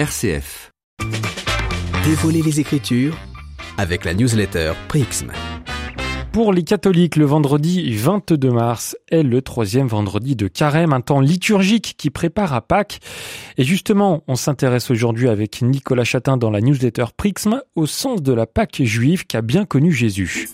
RCF. Dévoiler les Écritures avec la newsletter Prixm. Pour les catholiques, le vendredi 22 mars est le troisième vendredi de carême, un temps liturgique qui prépare à Pâques. Et justement, on s'intéresse aujourd'hui avec Nicolas Chatin dans la newsletter Prixm au sens de la Pâque juive qu'a bien connu Jésus.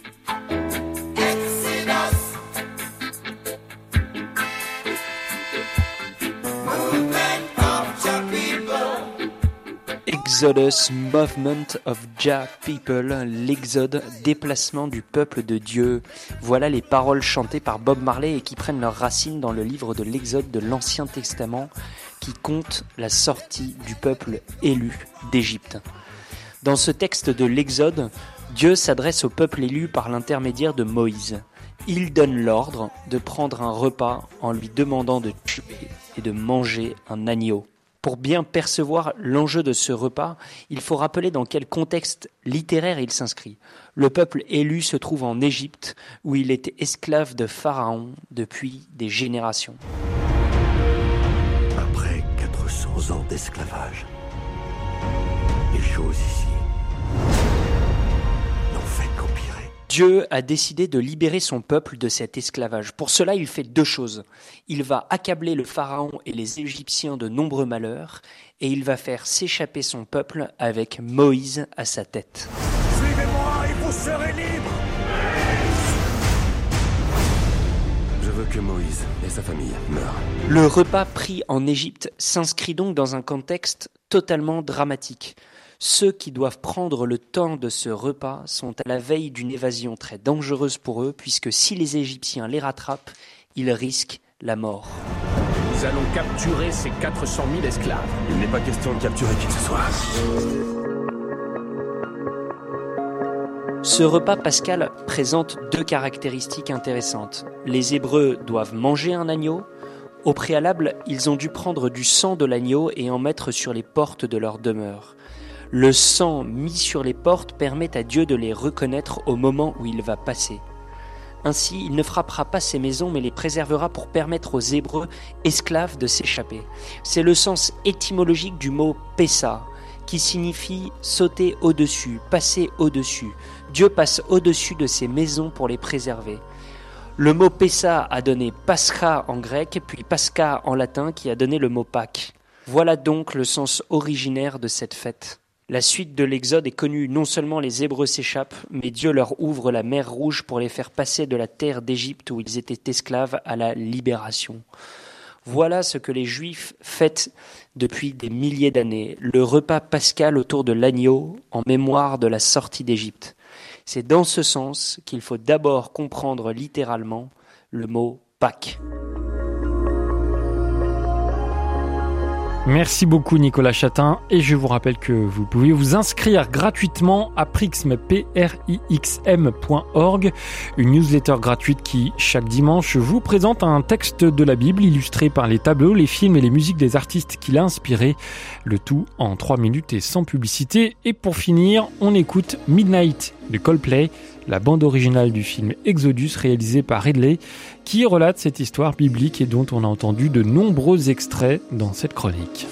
Exodus, Movement of Jah People, l'exode, déplacement du peuple de Dieu. Voilà les paroles chantées par Bob Marley et qui prennent leurs racines dans le livre de l'Exode de l'Ancien Testament qui compte la sortie du peuple élu d'Égypte. Dans ce texte de l'Exode, Dieu s'adresse au peuple élu par l'intermédiaire de Moïse. Il donne l'ordre de prendre un repas en lui demandant de tuer et de manger un agneau. Pour bien percevoir l'enjeu de ce repas, il faut rappeler dans quel contexte littéraire il s'inscrit. Le peuple élu se trouve en Égypte, où il était esclave de Pharaon depuis des générations. Après 400 ans d'esclavage, les choses ici Dieu a décidé de libérer son peuple de cet esclavage. Pour cela, il fait deux choses. Il va accabler le Pharaon et les Égyptiens de nombreux malheurs, et il va faire s'échapper son peuple avec Moïse à sa tête. Suivez-moi et vous serez libre Je veux que Moïse et sa famille meurent. Le repas pris en Égypte s'inscrit donc dans un contexte totalement dramatique. Ceux qui doivent prendre le temps de ce repas sont à la veille d'une évasion très dangereuse pour eux, puisque si les Égyptiens les rattrapent, ils risquent la mort. Nous allons capturer ces 400 000 esclaves. Il n'est pas question de capturer qui que ce soit. Ce repas pascal présente deux caractéristiques intéressantes. Les Hébreux doivent manger un agneau. Au préalable, ils ont dû prendre du sang de l'agneau et en mettre sur les portes de leur demeure. Le sang mis sur les portes permet à Dieu de les reconnaître au moment où il va passer. Ainsi, il ne frappera pas ces maisons, mais les préservera pour permettre aux Hébreux esclaves de s'échapper. C'est le sens étymologique du mot Pessa, qui signifie sauter au-dessus, passer au-dessus. Dieu passe au-dessus de ces maisons pour les préserver. Le mot Pessa a donné Pascha en grec, puis Pascha en latin, qui a donné le mot Pâques. Voilà donc le sens originaire de cette fête. La suite de l'Exode est connue, non seulement les Hébreux s'échappent, mais Dieu leur ouvre la mer Rouge pour les faire passer de la terre d'Égypte où ils étaient esclaves à la libération. Voilà ce que les Juifs fêtent depuis des milliers d'années, le repas pascal autour de l'agneau en mémoire de la sortie d'Égypte. C'est dans ce sens qu'il faut d'abord comprendre littéralement le mot Pâques. Merci beaucoup Nicolas Chatin. Et je vous rappelle que vous pouvez vous inscrire gratuitement à prixm.org, une newsletter gratuite qui chaque dimanche vous présente un texte de la Bible illustré par les tableaux, les films et les musiques des artistes qui l'a inspiré, le tout en 3 minutes et sans publicité. Et pour finir, on écoute Midnight de Coldplay, la bande originale du film Exodus réalisé par Ridley, qui relate cette histoire biblique et dont on a entendu de nombreux extraits dans cette chronique.